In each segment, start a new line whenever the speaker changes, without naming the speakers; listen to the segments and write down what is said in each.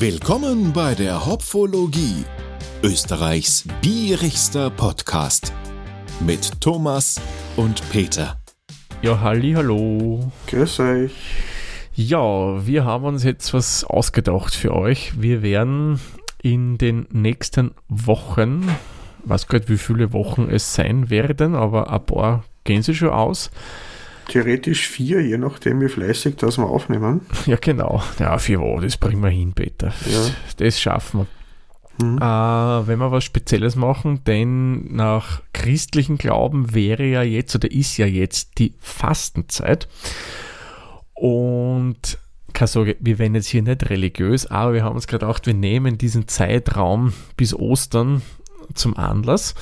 Willkommen bei der Hopfologie, Österreichs bierigster Podcast mit Thomas und Peter.
Ja, halli, hallo.
Grüß euch.
Ja, wir haben uns jetzt was ausgedacht für euch. Wir werden in den nächsten Wochen, weiß gerade wie viele Wochen es sein werden, aber ein paar gehen sie schon aus.
Theoretisch vier, je nachdem wie fleißig das wir aufnehmen.
Ja, genau. Ja, vier Wochen, das bringen wir hin, Peter.
Ja.
Das schaffen wir. Mhm. Äh, wenn wir was Spezielles machen, denn nach christlichen Glauben wäre ja jetzt oder ist ja jetzt die Fastenzeit. Und keine Sorge, wir werden jetzt hier nicht religiös, aber wir haben uns gerade gedacht, wir nehmen diesen Zeitraum bis Ostern zum Anlass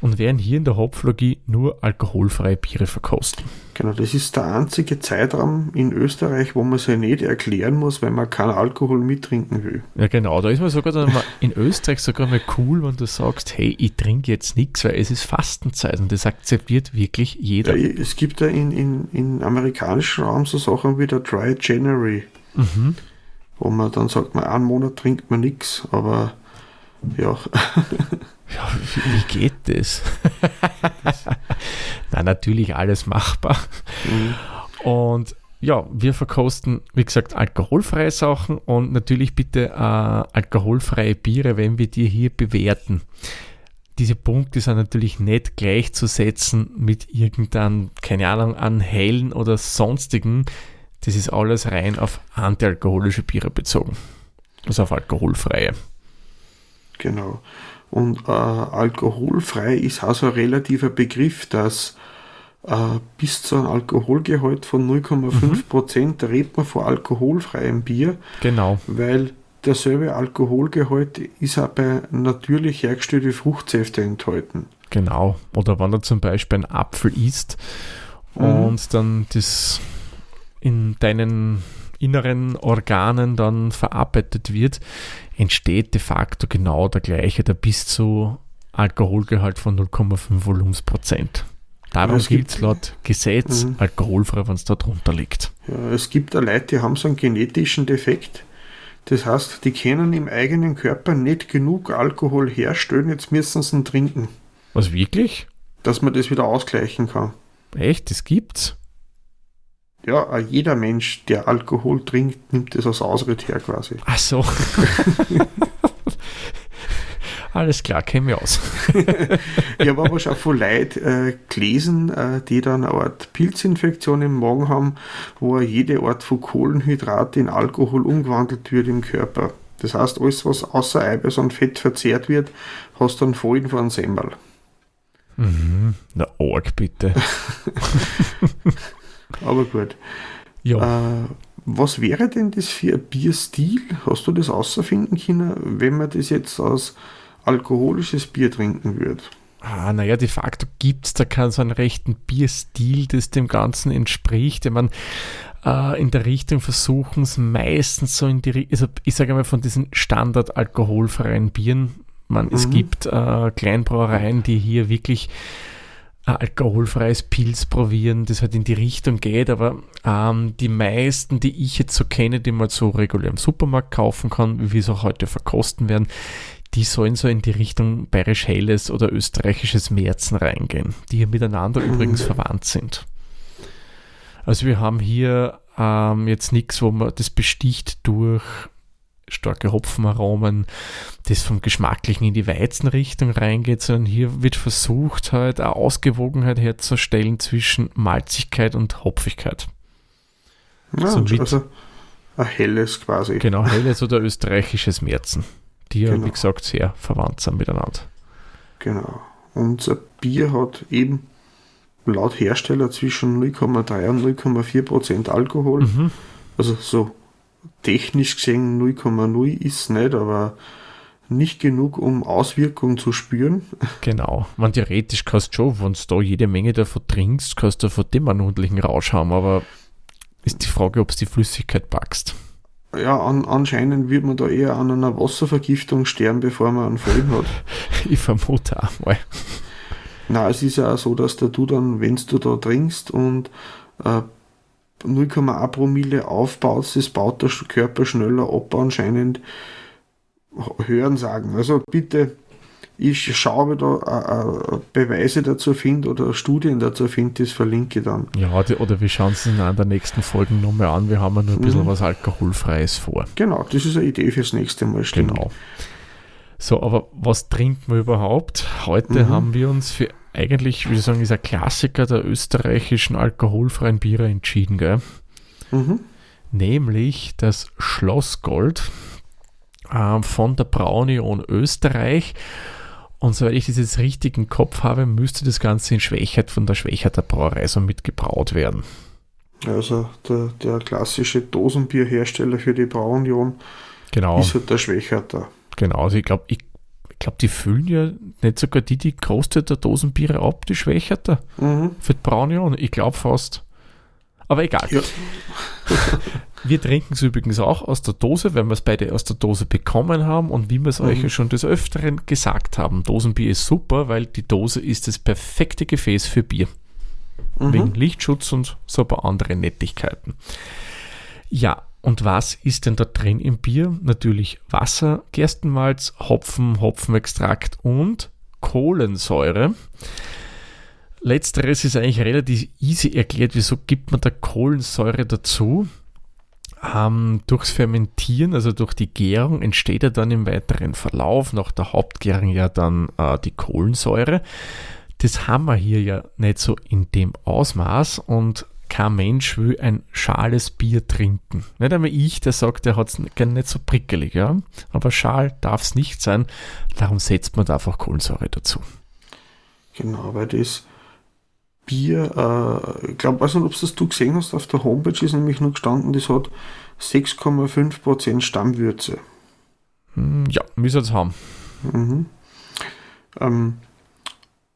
und werden hier in der Hopflogie nur alkoholfreie Biere verkosten.
Genau, das ist der einzige Zeitraum in Österreich, wo man sich nicht erklären muss, wenn man keinen Alkohol mittrinken will.
Ja, genau, da ist man sogar dann mal in Österreich sogar mal cool, wenn du sagst, hey, ich trinke jetzt nichts, weil es ist Fastenzeit und das akzeptiert wirklich jeder.
Ja, es gibt ja in, in, in amerikanischen Raum so Sachen wie der Dry January, mhm. wo man dann sagt, man einen Monat trinkt man nichts, aber ja.
Ja, wie, geht das? Na, natürlich alles machbar. Mhm. Und ja, wir verkosten, wie gesagt, alkoholfreie Sachen und natürlich bitte äh, alkoholfreie Biere, wenn wir die hier bewerten. Diese Punkte sind natürlich nicht gleichzusetzen mit irgendeinem, keine Ahnung, an hellen oder sonstigen. Das ist alles rein auf antialkoholische Biere bezogen. Also auf alkoholfreie.
Genau. Und äh, alkoholfrei ist also ein relativer Begriff, dass äh, bis zu einem Alkoholgehalt von 0,5 Prozent, mhm. da redet man von alkoholfreiem Bier.
Genau.
Weil derselbe Alkoholgehalt ist auch bei natürlich hergestellten Fruchtsäfte enthalten.
Genau. Oder wenn du zum Beispiel einen Apfel isst mhm. und dann das in deinen inneren Organen dann verarbeitet wird, entsteht de facto genau der gleiche, der bis zu Alkoholgehalt von 0,5 Volumensprozent. Darum gilt es laut Gesetz mhm. alkoholfrei, wenn es da drunter liegt.
Ja, es gibt da Leute, die haben so einen genetischen Defekt. Das heißt, die können im eigenen Körper nicht genug Alkohol herstellen, jetzt müssen sie ihn trinken.
Was wirklich?
Dass man das wieder ausgleichen kann.
Echt? Das gibt's?
Ja, jeder Mensch, der Alkohol trinkt, nimmt das als Ausritt her quasi.
Ach so. Alles klar, kenne mich aus.
ich habe aber schon von Leuten äh, gelesen, äh, die dann eine Art Pilzinfektion im Magen haben, wo jede Art von Kohlenhydrate in Alkohol umgewandelt wird im Körper. Das heißt, alles, was außer Eiweiß und Fett verzehrt wird, hast dann Folgen von einem Semmel.
Mhm. Na, arg bitte.
Aber gut. Ja. Äh, was wäre denn das für ein Bierstil? Hast du das außerfinden können, wenn man das jetzt als alkoholisches Bier trinken würde?
Ah, naja, de facto gibt es da keinen so einen rechten Bierstil, das dem Ganzen entspricht. Ich meine, äh, in der Richtung versuchen es meistens so in die, also ich sage mal von diesen Standard alkoholfreien Bieren. Man, mhm. Es gibt äh, Kleinbrauereien, die hier wirklich ein alkoholfreies Pilz probieren, das halt in die Richtung geht, aber ähm, die meisten, die ich jetzt so kenne, die man so regulär im Supermarkt kaufen kann, wie wir es auch heute verkosten werden, die sollen so in die Richtung bayerisch helles oder österreichisches Märzen reingehen, die hier miteinander mhm. übrigens verwandt sind. Also wir haben hier ähm, jetzt nichts, wo man das besticht durch starke Hopfenaromen, das vom Geschmacklichen in die Weizenrichtung reingeht, sondern hier wird versucht, halt eine Ausgewogenheit herzustellen zwischen Malzigkeit und Hopfigkeit.
Ja, so also ein helles quasi.
Genau, helles oder österreichisches Märzen, die ja, genau. wie gesagt, sehr verwandt sind miteinander.
Genau. Unser Bier hat eben laut Hersteller zwischen 0,3 und 0,4 Prozent Alkohol. Mhm. Also so technisch gesehen 0,0 ist nicht, aber nicht genug, um Auswirkungen zu spüren.
Genau. Man theoretisch kannst du schon, wenn du da jede Menge davon trinkst, kannst du von dem einen ordentlichen Rausch haben, aber ist die Frage, ob es die Flüssigkeit packst.
Ja, an, anscheinend wird man da eher an einer Wasservergiftung sterben, bevor man einen Folgen hat.
ich vermute auch mal.
Na, es ist ja auch so, dass du dann, wenn du da trinkst und äh, 0,1 Promille aufbaut, das baut der Körper schneller ab anscheinend. Hören sagen. Also bitte, ich schaue, ob ich da äh, Beweise dazu finde oder Studien dazu finde, das verlinke ich dann.
Ja, die, oder wir schauen es in einer der nächsten Folgen nochmal an. Wir haben ja nur ein bisschen mhm. was Alkoholfreies vor.
Genau, das ist eine Idee fürs nächste Mal.
Stimmt. Genau. So, aber was trinken wir überhaupt? Heute mhm. haben wir uns für eigentlich, wie sagen, ist ein Klassiker der österreichischen alkoholfreien Biere entschieden, gell? Mhm. Nämlich das Schlossgold äh, von der Braunion Österreich. Und soweit ich das jetzt richtig im Kopf habe, müsste das Ganze in Schwächert von der Schwächerter Brauerei so mitgebraut werden.
Also der, der klassische Dosenbierhersteller für die Braunion
genau.
ist halt der Schwächerter.
Genau, also ich glaube, ich glaube, die füllen ja nicht sogar die, die große der Dosenbiere ab, die Schwächerter. Mhm. Für die Braunion. Ich glaube fast. Aber egal. Ja. wir trinken es übrigens auch aus der Dose, wenn wir es beide aus der Dose bekommen haben und wie wir es mhm. euch schon des Öfteren gesagt haben. Dosenbier ist super, weil die Dose ist das perfekte Gefäß für Bier. Mhm. Wegen Lichtschutz und so ein paar andere Nettigkeiten. Ja, und was ist denn da drin im Bier? Natürlich Wasser, Gerstenmalz, Hopfen, Hopfenextrakt und Kohlensäure. Letzteres ist eigentlich relativ easy erklärt. Wieso gibt man da Kohlensäure dazu? Ähm, durchs Fermentieren, also durch die Gärung, entsteht ja dann im weiteren Verlauf nach der Hauptgärung ja dann äh, die Kohlensäure. Das haben wir hier ja nicht so in dem Ausmaß und kein Mensch will ein schales Bier trinken. Nicht einmal ich, der sagt, der hat es gerne nicht so prickelig, ja. Aber schal darf es nicht sein. Darum setzt man da einfach Kohlensäure dazu.
Genau, weil das Bier, äh, ich glaube, weiß nicht, ob das du gesehen hast, auf der Homepage ist nämlich nur gestanden, das hat 6,5% Stammwürze.
Hm, ja, müssen wir es haben. Mhm.
Ähm,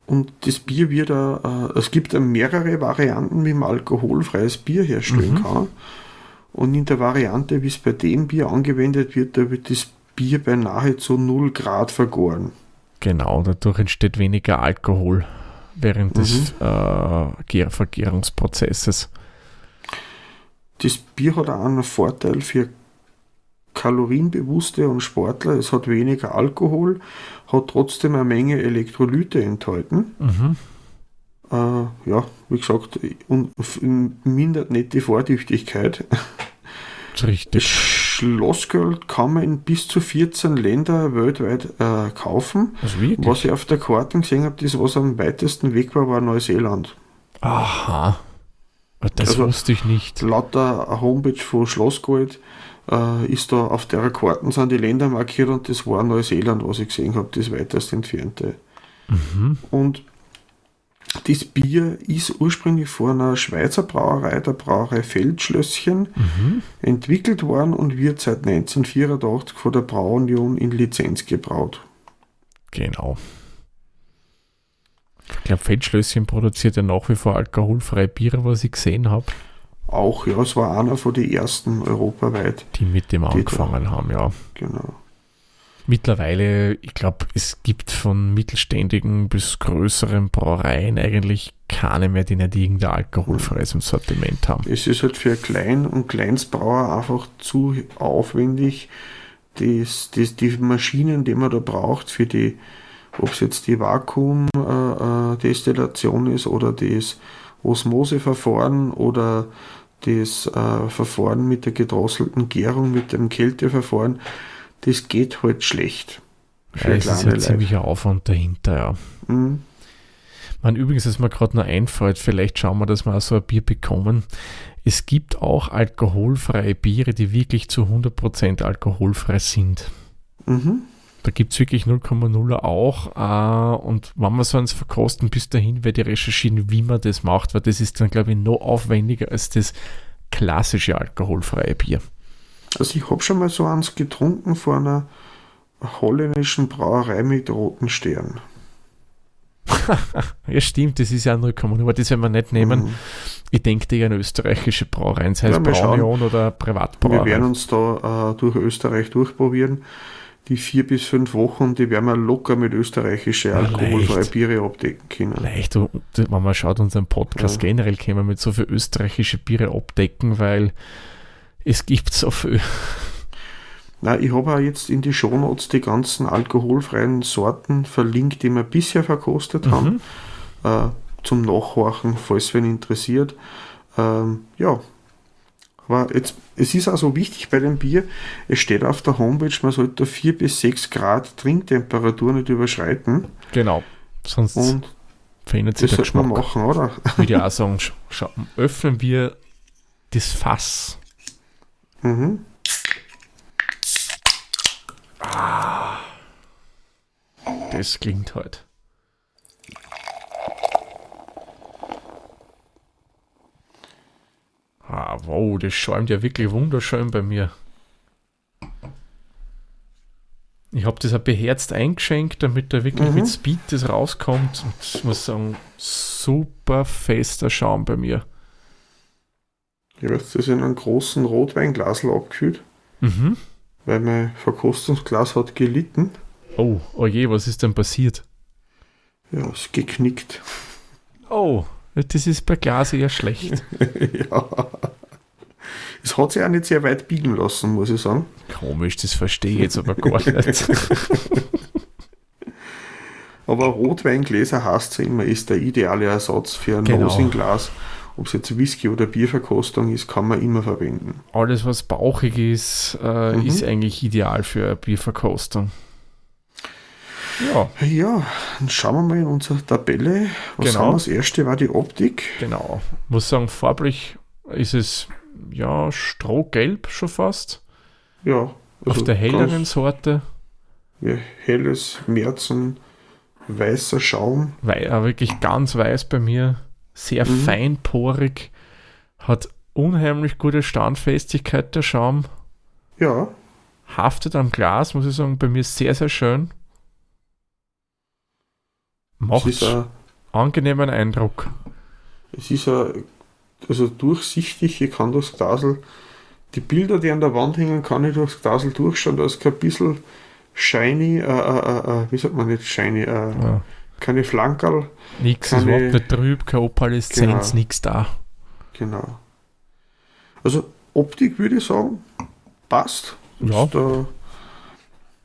und das Bier wird, äh, es gibt mehrere Varianten, wie man alkoholfreies Bier herstellen mhm. kann. Und in der Variante, wie es bei dem Bier angewendet wird, da wird das Bier bei nahezu 0 Grad vergoren.
Genau, dadurch entsteht weniger Alkohol während mhm. des äh, Vergärungsprozesses.
Das Bier hat auch einen Vorteil für kalorienbewusste und Sportler. Es hat weniger Alkohol, hat trotzdem eine Menge Elektrolyte enthalten. Mhm. Äh, ja, wie gesagt, und mindert nicht die Vortüchtigkeit.
Richtig.
Das Schlossgold kann man in bis zu 14 Ländern weltweit äh, kaufen.
Also
was ich auf der Karte gesehen habe, das was am weitesten weg war, war Neuseeland.
Aha. Das also, wusste ich nicht.
Laut der Homepage von Schlossgold äh, ist da auf der Karten sind die Länder markiert und das war Neuseeland, was ich gesehen habe, das weitest entfernte. Mhm. Und das Bier ist ursprünglich von einer Schweizer Brauerei, der Brauerei Feldschlösschen, mhm. entwickelt worden und wird seit 1984 von der Brauunion in Lizenz gebraut.
Genau. Ich glaube, Feldschlösschen produziert ja nach wie vor alkoholfreie Biere, was ich gesehen habe.
Auch, ja, es war einer von den ersten europaweit.
Die mit dem angefangen da. haben, ja.
Genau.
Mittlerweile, ich glaube, es gibt von mittelständigen bis größeren Brauereien eigentlich keine mehr, die nicht irgendein alkoholfreies im Sortiment haben.
Es ist halt für Klein- und Kleinstbrauer einfach zu aufwendig, das, das, die Maschinen, die man da braucht für die, ob es jetzt die Vakuumdestillation äh, äh ist oder das Osmoseverfahren oder das äh, Verfahren mit der gedrosselten Gärung, mit dem Kälteverfahren, das geht halt schlecht.
Ja, es ist ja ziemlicher Aufwand dahinter, ja. Mhm. Man, übrigens, was mir gerade noch einfällt, vielleicht schauen wir, dass wir auch so ein Bier bekommen. Es gibt auch alkoholfreie Biere, die wirklich zu 100% alkoholfrei sind. Mhm. Da gibt es wirklich 0,0 auch. Äh, und wenn wir so eins verkosten, bis dahin werde ich recherchieren, wie man das macht, weil das ist dann, glaube ich, noch aufwendiger als das klassische alkoholfreie Bier.
Also ich habe schon mal so eins getrunken von einer holländischen Brauerei mit roten Stern.
ja, stimmt, das ist ja 0,0, aber das werden wir nicht nehmen. Mhm. Ich denke eher an österreichische Brauereien, sei es ja, Braunion oder Privatbrauereien.
Wir werden uns da äh, durch Österreich durchprobieren die vier bis fünf Wochen, die werden wir locker mit österreichische
Ja,
alkoholfreie. Biere abdecken können.
Leicht, du- wenn man schaut, unseren Podcast
Ja.
generell können wir mit so viel österreichische Biere abdecken, weil es gibt so viel.
Na, ich habe auch jetzt in die Shownotes die ganzen alkoholfreien Sorten verlinkt, die wir bisher verkostet haben, äh, zum Nachhorchen, falls wen interessiert. Ähm, ja, aber jetzt, es ist also wichtig bei dem Bier, es steht auf der Homepage, man sollte 4 bis 6 Grad Trinktemperatur nicht überschreiten
Genau. Sonst
und
verändert sich
das
der
sollte man
Geschmack.
machen, oder?
Würde ich auch sagen, öffnen wir das Fass.
Mhm.
Das klingt halt. Ah, wow, das schäumt ja wirklich wunderschön bei mir. Ich habe das auch beherzt eingeschenkt, damit da wirklich
Mhm.
mit Speed das rauskommt. Und ich muss sagen, super fester Schaum bei mir.
Ich habe das in einem großen Rotweinglasl abgefüllt,
Mhm.
weil mein Verkostungsglas hat gelitten.
Oh, oh je, was ist denn passiert?
Ja, ist geknickt.
Oh, das ist bei Glas eher schlecht.
ja. Es hat sich auch nicht sehr weit biegen lassen, muss ich sagen.
Komisch, das verstehe ich jetzt aber gar nicht.
Aber Rotweingläser heißt ja immer, ist der ideale Ersatz für ein
Genau.
Rosenglas. Ob es jetzt Whisky- oder Bierverkostung ist, kann man immer verwenden.
Alles, was bauchig ist, äh,
Mhm.
ist eigentlich ideal für eine Bierverkostung. Ja,
Ja, dann schauen wir mal in unsere Tabelle. Was
Genau.
haben wir? Das erste war die Optik.
genau. Muss sagen, farblich ist es ja strohgelb schon fast.
Ja.
Auf der helleren Sorte.
Ja, helles Märzen, weißer Schaum.
Wei wirklich ganz weiß bei mir. Sehr
Mhm.
feinporig. Hat unheimlich gute Standfestigkeit der Schaum.
Ja,
haftet am Glas, muss ich sagen, bei mir sehr, sehr schön.
Es
Macht
ist, ein,
angenehmen Eindruck.
es ist ein, also durchsichtig. Ich kann das Glasel, die Bilder, die an der Wand hängen, kann ich durchs Glasel durchschauen. Da ist kein bisschen shiny, äh, äh, äh, wie sagt man nicht shiny, äh,
Ja.
keine Flankerl.
Nix,
Kann
ist überhaupt
ich-
nicht trüb, keine Opaleszenz,
Genau.
nix da.
Genau. Also Optik würde ich sagen, passt.
Ja.
Ist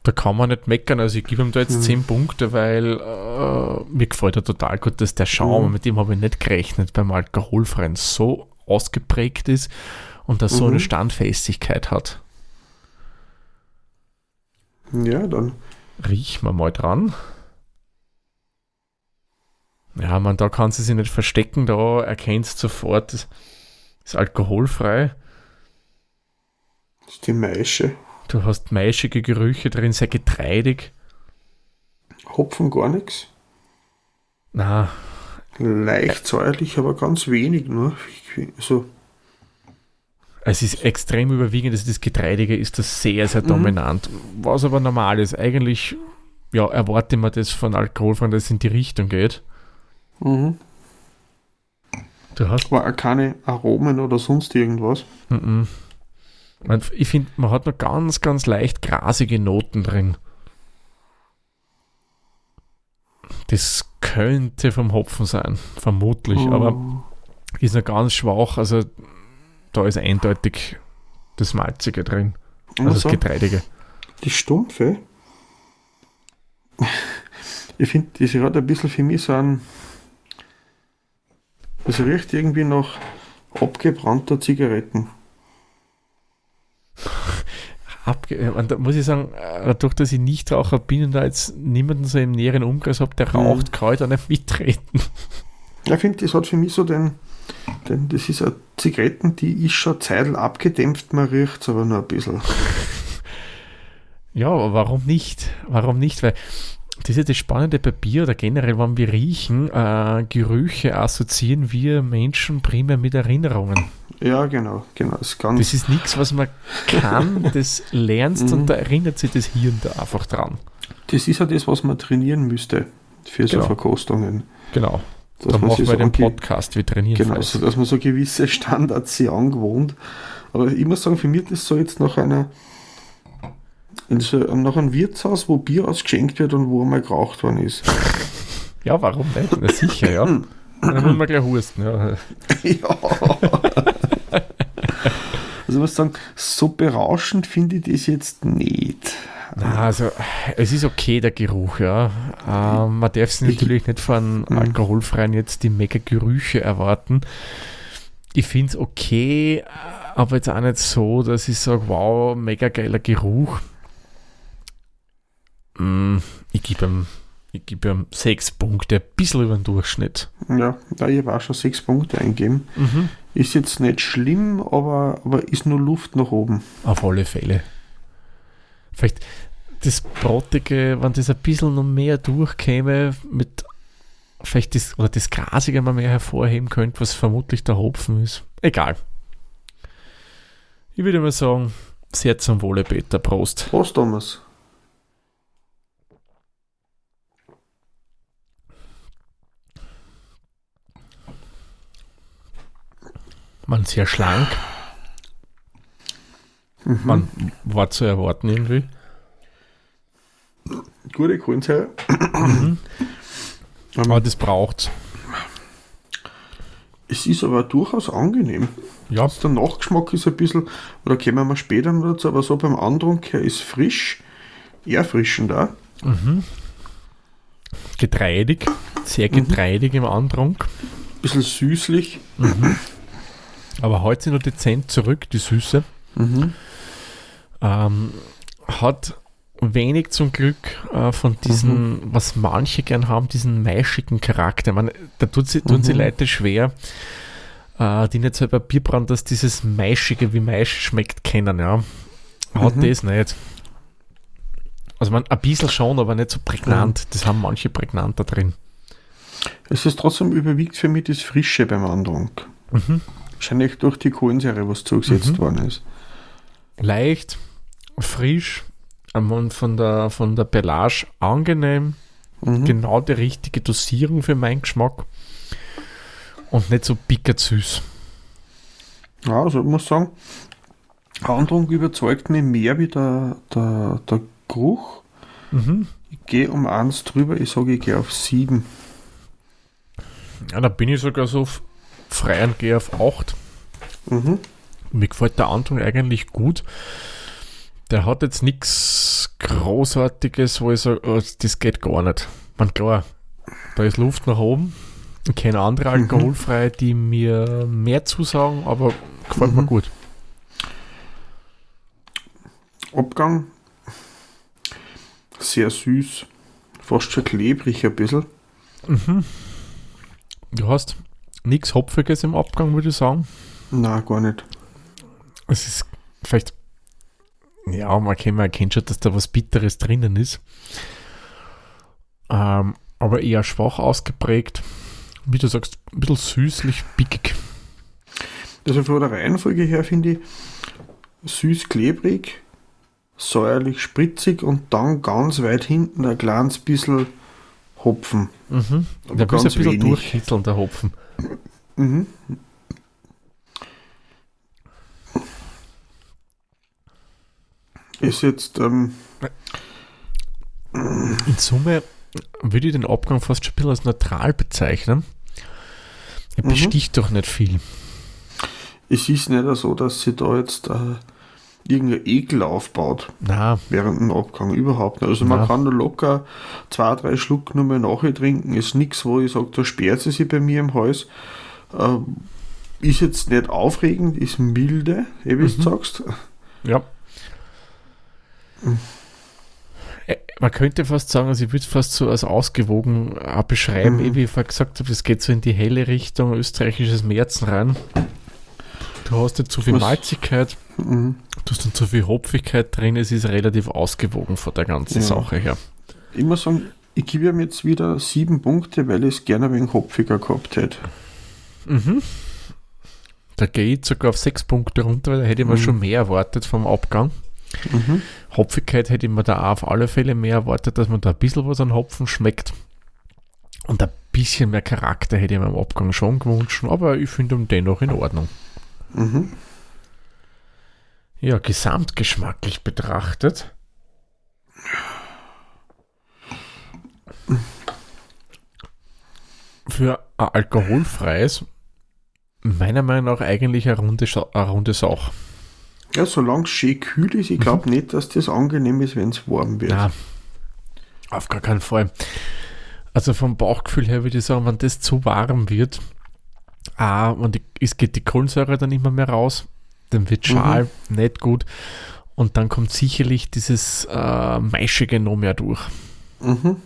Da,
kann man nicht meckern. Also ich gebe ihm da jetzt
Mhm.
10 Punkte, weil äh, mir gefällt er total gut, dass der Schaum,
Mhm.
mit dem habe ich nicht gerechnet, beim Alkoholfreien so ausgeprägt ist und dass so
Mhm.
eine Standfestigkeit hat.
ja, dann
Riechen wir mal dran. Ja, man, da kann sie sich nicht verstecken, da erkennst du sofort, das ist alkoholfrei.
ist die Maische.
Du hast maischige Gerüche drin, sehr getreidig.
Hopfen gar nichts.
Na,
Leicht säuerlich, aber ganz wenig nur. So,
es ist extrem überwiegend, dass das Getreidige ist das sehr, sehr
Mhm.
dominant. Was aber normal ist. Eigentlich, ja, erwarte man das von alkoholfreien, dass es in die Richtung geht.
mhm.
Du hast
war keine Aromen oder sonst irgendwas.
Mhm. Man, ich finde, man hat noch ganz, ganz leicht grasige Noten drin. Das könnte vom Hopfen sein, vermutlich, aber
Mhm.
ist noch ganz schwach. Also da ist eindeutig das Malzige drin, also
Also,
das Getreidige.
die Stumpfe. Ich finde, das hat ein bisschen für mich so ein. Das riecht irgendwie nach abgebrannter Zigaretten.
Abge äh, und da muss ich sagen, äh, dadurch, dass ich Nichtraucher bin und da jetzt niemanden so im näheren Umkreis habe, der
Mhm.
raucht, kann ich da nicht mitreden.
Ich finde, das hat für mich so den. den das ist eine Zigaretten, die ist schon Zeitl abgedämpft, man riecht es aber nur ein bisschen.
Ja, warum nicht? Warum nicht? Weil das ist ja das Spannende bei Bier oder generell, wenn wir riechen, äh, Gerüche assoziieren wir Menschen primär mit Erinnerungen.
Ja, genau, genau. Das.
Das ist nichts, was man kann, das lernst
Mhm.
und da erinnert sich das Hirn da einfach dran.
Das ist ja das, was man trainieren müsste für so
Genau.
Verkostungen.
Genau.
Dass
Da machen wir
so
den Podcast, wir trainieren
Genau, so dass man so gewisse Standards sich angewohnt. Aber ich muss sagen, für mich ist das so jetzt nach einer in so, nach einem Wirtshaus, wo Bier ausgeschenkt wird und wo einmal geraucht worden ist.
Ja, warum nicht? Na sicher, ja. Dann muss man gleich husten, ja.
ja. Also ich muss sagen, so berauschend finde ich das jetzt nicht.
Na, also es ist okay, der Geruch, ja. Ähm, man darf sich natürlich nicht von
Mhm.
alkoholfreien jetzt die mega Gerüche erwarten. Ich finde es okay, aber jetzt auch nicht so, dass ich sage, wow, mega geiler Geruch. Mm, ich gebe ihm, ich gebe ihm sechs Punkte, ein bisschen über den Durchschnitt.
Ja, da ich habe auch schon sechs Punkte eingeben. Ist jetzt nicht schlimm, aber, aber ist nur Luft nach oben.
Auf alle Fälle. Vielleicht das Brottige, wenn das ein bisschen noch mehr durchkäme, mit vielleicht das, oder das Grasige mal mehr hervorheben könnte, was vermutlich der Hopfen ist. Egal. Ich würde mal sagen, sehr zum Wohle, Peter. Prost.
Prost, Thomas.
Man sehr schlank. Man war zu erwarten irgendwie.
Gute Kohlensäure.
Aber das braucht
Es ist aber durchaus angenehm.
Ja,
Der Nachgeschmack ist ein bisschen, oder kommen wir später noch dazu, aber so beim Antrunk her ist frisch, erfrischend auch.
getreidig. Sehr getreidig im Andrang.
bisschen süßlich.
Aber heute sind noch dezent zurück, die Süße. Ähm, hat wenig zum Glück äh, von diesen, was manche gern haben, diesen maischigen Charakter. Man, da tut sie, tun sie Leute schwer, äh, die nicht selber Bier brauen, dass dieses Maischige, wie Maisch schmeckt, kennen. Ja. Hat das nicht. Also man, ein bisschen schon, aber nicht so prägnant. Das haben manche prägnant da drin.
Es ist trotzdem überwiegt für mich das Frische beim Antrunk. Wahrscheinlich durch die Kohlensäure, was zugesetzt worden ist.
leicht, frisch, von der, von der Pelage angenehm, genau die richtige Dosierung für meinen Geschmack und nicht so pickert süß.
Ja, also ich muss sagen, Antrunk überzeugt mich mehr wie der, der, der Geruch. Ich gehe um eins drüber, ich sage, ich gehe auf sieben.
Ja, da bin ich sogar so frei und gehe auf 8.
Mhm.
Mir gefällt der Anton eigentlich gut. Der hat jetzt nichts Großartiges, wo ich sage, oh, das geht gar nicht. Man klar, da ist Luft nach oben. Ich kenne andere alkoholfreie, die mir mehr zusagen, aber gefällt mir gut.
Abgang, sehr süß, fast schon klebrig ein bisschen.
Du hast nichts Hopfiges im Abgang, würde ich sagen.
Na, gar nicht.
Es ist vielleicht, ja, man kennt, man erkennt schon, dass da was Bitteres drinnen ist. Ähm, aber eher schwach ausgeprägt. Wie du sagst, ein bisschen süßlich, pickig.
Also von der Reihenfolge her finde ich süß klebrig, säuerlich spritzig und dann ganz weit hinten ein kleines bisschen Hopfen.
Mhm.
Aber
Der will so ein
ganz
bisschen
wenig.
durchkitzeln, der Hopfen.
Ist jetzt, ähm,
In Summe würde ich den Abgang fast schon ein bisschen als neutral bezeichnen. Er besticht doch nicht viel.
es ist nicht so, dass sie da jetzt äh, irgendein Ekel aufbaut
Na,
während dem Abgang. Überhaupt nicht. Also man
Na.
kann da locker zwei, drei Schluck nur mehr nachher trinken. Ist nichts, wo ich sage, da sperrt sie sich bei mir im Hals. Ähm, ist jetzt nicht aufregend, ist milde, wie du sagst.
ja. Äh, Man könnte fast sagen, also ich würde es fast so als ausgewogen auch beschreiben, eh, wie ich vorher gesagt habe, das geht so in die helle Richtung österreichisches Märzen rein. Du hast nicht zu viel
Was-
Malzigkeit,
Mhm.
du hast nicht zu viel Hopfigkeit drin, es ist relativ ausgewogen von der ganzen
Ja.
Sache her.
Ich muss sagen, ich gebe ihm jetzt wieder sieben Punkte, weil ich es gerne wenig hopfiger gehabt hätte.
Da gehe ich sogar auf sechs Punkte runter, weil da hätte ich mir schon mehr erwartet vom Abgang. Mhm. Hopfigkeit hätte ich mir da auf alle Fälle mehr erwartet, dass man da ein bisschen was an Hopfen schmeckt. Und ein bisschen mehr Charakter hätte ich mir im Abgang schon gewünscht, aber ich finde ihn dennoch in Ordnung. Mhm. Ja, gesamtgeschmacklich betrachtet. Für ein alkoholfreies, meiner Meinung nach eigentlich eine runde, Sa eine runde Sauch.
Ja, solange es schön kühl ist, ich glaube mhm. nicht, dass das angenehm ist, wenn es warm wird. Nein,
auf gar keinen Fall. Also vom Bauchgefühl her würde ich sagen, wenn das zu warm wird, ah, und es geht die Kohlensäure dann immer mehr raus, dann wird Schal mhm. nicht gut und dann kommt sicherlich dieses äh, Maischige noch mehr durch.
Mhm.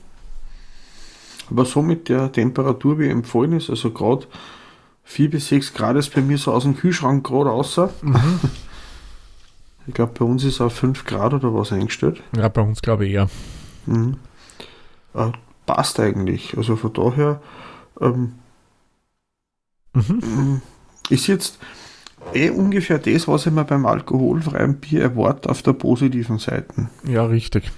Aber so mit der Temperatur, wie empfohlen ist, also gerade 4 bis 6 Grad ist bei mir so aus dem Kühlschrank gerade außer. Mhm. Ich glaube, bei uns ist auch 5 Grad oder was eingestellt.
Ja, bei uns glaube ich eher.
Mhm. Äh, passt eigentlich. Also von daher ähm, mhm. Mm, ist jetzt eh ungefähr das, was ich mir beim alkoholfreien Bier erwarte auf der positiven Seite.
Ja, richtig.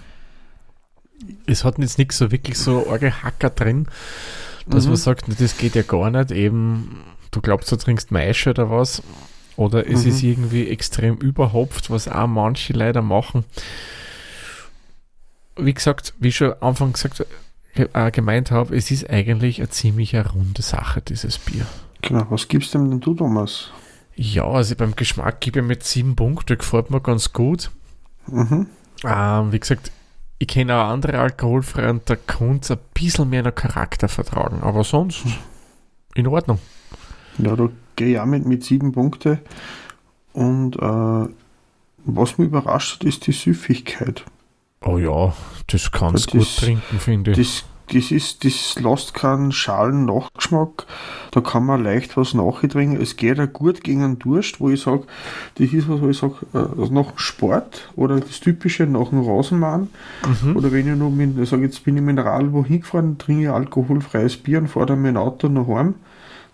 Es hat jetzt nichts so wirklich so arge Hacker drin, dass mhm. man sagt, das geht ja gar nicht. Eben, du glaubst, du trinkst Maische oder was. Oder es mhm. ist irgendwie extrem überhopft, was auch manche leider machen. Wie gesagt, wie schon am Anfang gesagt, äh, gemeint habe, es ist eigentlich eine ziemlich eine runde Sache, dieses Bier.
Genau, was gibst du denn du, Thomas?
Ja, also beim Geschmack gebe ich mit sieben Punkte, gefällt mir ganz gut. Mhm. Ähm, wie gesagt, ich kenne auch andere alkoholfreie und da kann es ein bisschen mehr noch Charakter vertragen, aber sonst in Ordnung.
Ja, da auch mit, sieben Punkte. Und äh, was mich überrascht hat, ist die Süffigkeit.
Oh ja, das kannst du gut trinken, finde ich.
Das, das ist, das lässt keinen schalen Nachgeschmack. Da kann man leicht was nachtrinken. Es geht auch gut gegen einen Durst, wo ich sage, das ist was, wo ich sage, äh, nach dem Sport oder das Typische nach dem Rasenmann. Mhm. Oder wenn ich noch mit, ich sage, jetzt bin ich Mineral wohin gefahren, trinke ich alkoholfreies Bier und fahre dann mein Auto nach heim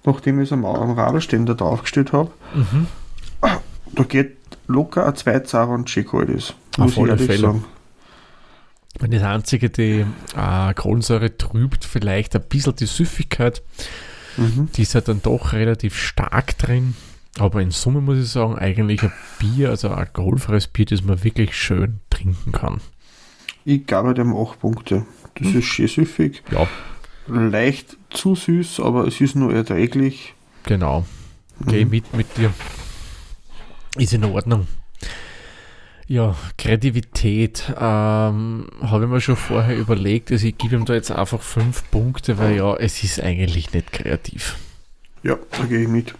nachdem ich es am, am Radlständer da aufgestellt habe. Mhm. Da geht locker ein Zweizahrer und schick kalt ist.
Muss Auf alle Fälle. Sagen. Wenn das einzige, die äh, Kohlensäure trübt, vielleicht ein bisschen die Süffigkeit. Mhm. Die ist ja dann doch relativ stark drin. Aber in Summe muss ich sagen, eigentlich ein Bier, also ein alkoholfreies Bier, das man wirklich schön trinken kann.
Ich gebe dem 8 Punkte. Das hm. ist schön süffig. Ja leicht zu süß, aber es ist nur erträglich.
Genau. Geh mhm. mit mit dir. Ist in Ordnung. Ja, Kreativität ähm, habe ich mir schon vorher überlegt. Also ich gebe ihm da jetzt einfach fünf Punkte, weil ja, es ist eigentlich nicht kreativ.
Ja, da gehe ich mit.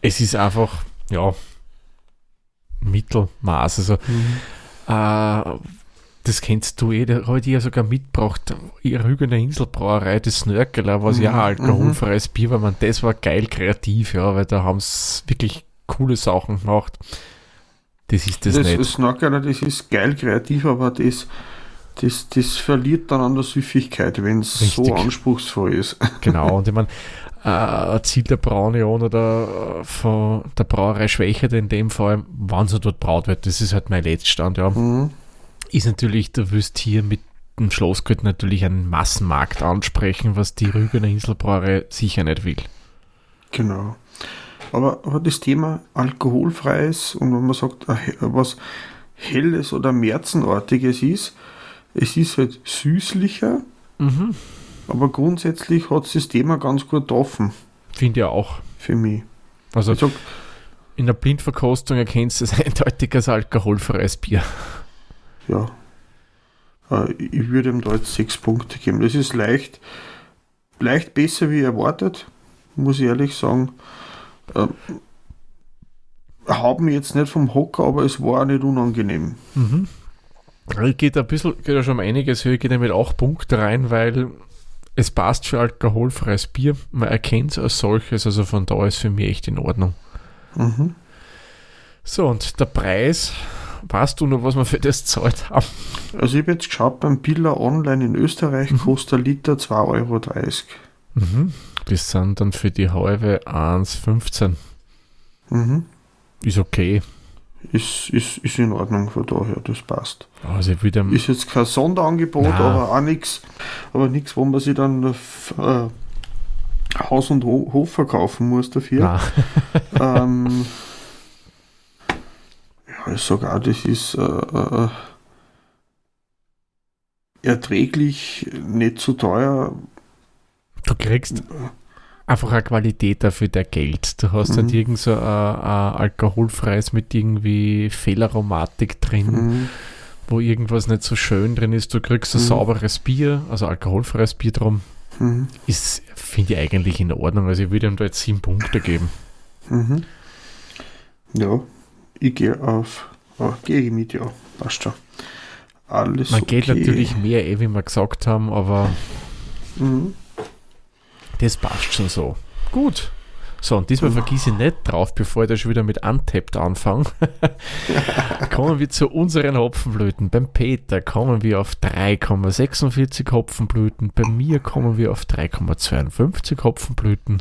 Es ist einfach, ja, Mittelmaß. Also mhm. äh, das kennst du eh, da habe ich ja sogar mitgebracht, Rügener Inselbrauerei, das Snörkeler, was mhm. ja alkoholfreies Bier war, man, das war geil kreativ, ja, weil da haben sie wirklich coole Sachen gemacht. Das ist das, das nicht.
Das Snörkeler, das ist geil kreativ, aber das, das, das verliert dann an der Süffigkeit, wenn es so anspruchsvoll ist.
Genau, und ich meine, äh, Ziel der Braunion oder äh, von der Brauerei Schwächert in dem Fall, wann so dort braut wird, das ist halt mein Letztstand, ja. Mhm ist natürlich, du wirst hier mit dem Schlossgut natürlich einen Massenmarkt ansprechen, was die Rügener Inselbrauerei sicher nicht will.
Genau. Aber, aber das Thema alkoholfreies und wenn man sagt, äh, was helles oder märzenartiges ist, es ist halt süßlicher, mhm. aber grundsätzlich hat das Thema ganz gut offen.
Finde ich auch.
Für mich.
Also sag, in der Blindverkostung erkennst du es eindeutig als alkoholfreies Bier
ja, äh, ich würde ihm da jetzt sechs Punkte geben. Das ist leicht, leicht besser wie erwartet, muss ich ehrlich sagen. Äh, haben jetzt nicht vom Hocker, aber es war auch nicht unangenehm.
Mhm. Ich geht ein bisschen, geht ja schon um einiges höher, geht mit 8 Punkten rein, weil es passt für alkoholfreies Bier. Man erkennt es als solches, also von da ist für mich echt in Ordnung. Mhm. So, und der Preis Weißt du noch, was wir für das zahlt haben?
Also ich habe jetzt geschaut, beim Billa Online in Österreich mhm. kostet ein Liter 2,30 Euro.
Mhm. Das sind dann für die halbe 1,15. Mhm. Ist okay.
Ist, ist, ist in Ordnung von daher, das passt.
Also würde
ist jetzt kein Sonderangebot, Nein. aber auch nichts, aber nichts, wo man sich dann äh, Haus und Hof verkaufen muss dafür. ähm, sage auch, das ist äh, äh, erträglich, nicht zu teuer.
Du kriegst einfach eine Qualität dafür der Geld. Du hast mhm. halt irgend so ein, ein alkoholfreies mit irgendwie Fehlaromatik drin, mhm. wo irgendwas nicht so schön drin ist. Du kriegst ein mhm. sauberes Bier, also alkoholfreies Bier drum. Mhm. Ist, finde ich eigentlich in Ordnung. Also ich würde ihm da jetzt sieben Punkte geben.
Mhm. Ja, ich gehe auf, oh, gehe mit, ja, passt schon.
Alles Man okay. geht natürlich mehr, eh, wie wir gesagt haben, aber mhm. das passt schon so. Gut. So, und diesmal vergieße ich nicht drauf, bevor ich da schon wieder mit Untapped anfange. kommen wir zu unseren Hopfenblüten. Beim Peter kommen wir auf 3,46 Hopfenblüten. Bei mir kommen wir auf 3,52 Hopfenblüten.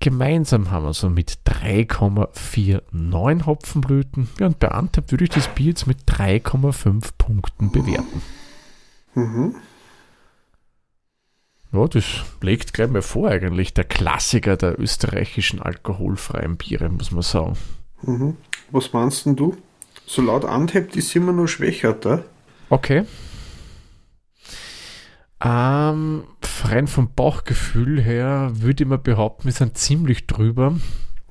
Gemeinsam haben wir so mit 3,49 Hopfenblüten. Ja, und bei Untapped würde ich das Bier jetzt mit 3,5 Punkten bewerten. Mhm. Ja, das legt gleich mal vor eigentlich. Der Klassiker der österreichischen alkoholfreien Biere, muss man sagen.
Mhm. Was meinst denn du? So laut anhebt, ist immer nur schwächer, da?
Okay. Ähm, rein vom Bauchgefühl her würde ich mal behaupten, wir sind ziemlich drüber.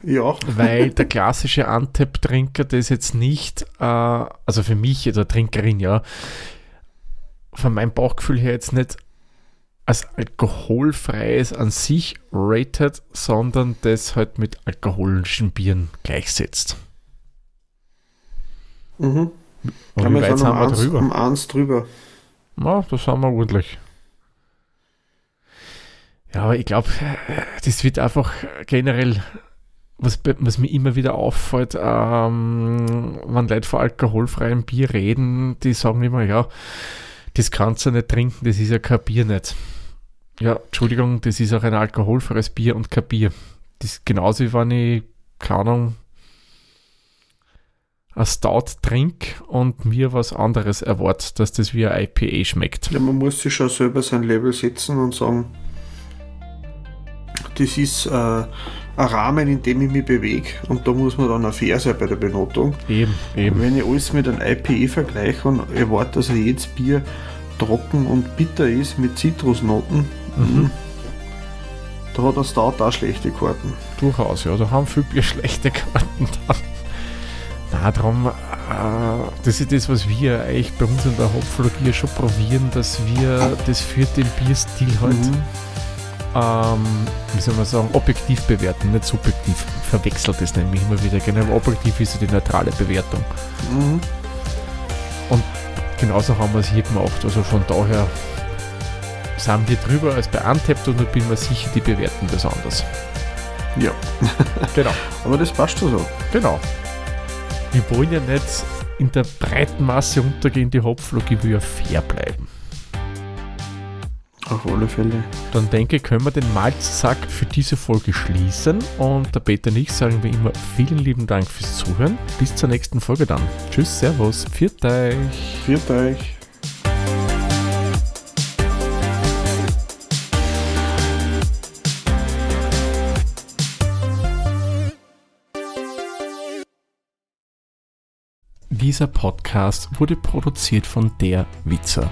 Ja.
Weil der klassische Antep-Trinker, der ist jetzt nicht, äh, also für mich oder Trinkerin, ja, von meinem Bauchgefühl her jetzt nicht als alkoholfreies an sich rated, sondern das halt mit alkoholischen Bieren gleichsetzt.
Mhm. Und wie weit sind wir eins, drüber? Um eins drüber.
Na, das haben wir ordentlich. Ja, aber ich glaube, das wird einfach generell, was, was mir immer wieder auffällt, ähm, wenn Leute vor alkoholfreiem Bier reden, die sagen immer, ja, das kannst du nicht trinken, das ist ja kein Bier nicht. Ja, Entschuldigung, das ist auch ein alkoholfreies Bier und kein Bier. Das ist genauso wie wenn ich, keine Ahnung, ein Stout trink und mir was anderes erwartet, dass das wie ein IPA schmeckt.
Ja, man muss sich schon selber sein Level setzen und sagen, das ist äh, ein Rahmen, in dem ich mich bewege und da muss man dann auch fair sein bei der Benotung.
Eben, eben.
wenn ich alles mit einem IPA vergleiche und erwarte, dass jedes Bier trocken und bitter ist mit Zitrusnoten, Mhm. Da hat der Stout auch schlechte Karten.
Durchaus, ja. Da haben viele schlechte Karten dann. Na, darum, äh, das ist das, was wir eigentlich bei uns in der Hopflogie schon probieren, dass wir das für den Bierstil halt, mhm. Ähm, wie soll man sagen, objektiv bewerten, nicht subjektiv. Verwechselt das nämlich immer wieder. Genau, objektiv ist ja die neutrale Bewertung. Mhm. Und genauso haben wir es hier gemacht. Also von daher sind wir drüber als bei Untapped und ich bin mir sicher, die bewerten das anders.
Ja. genau. Aber das passt schon so.
Genau. Wir wollen ja nicht in der breiten Masse untergehen, die Hopflogie will ja fair bleiben.
Auf alle Fälle.
Dann denke ich, können wir den Malzsack für diese Folge schließen und der Peter und ich sagen wie immer vielen lieben Dank fürs Zuhören. Bis zur nächsten Folge dann. Tschüss, Servus, viert euch.
Viert euch.
Dieser Podcast wurde produziert von der Witzer.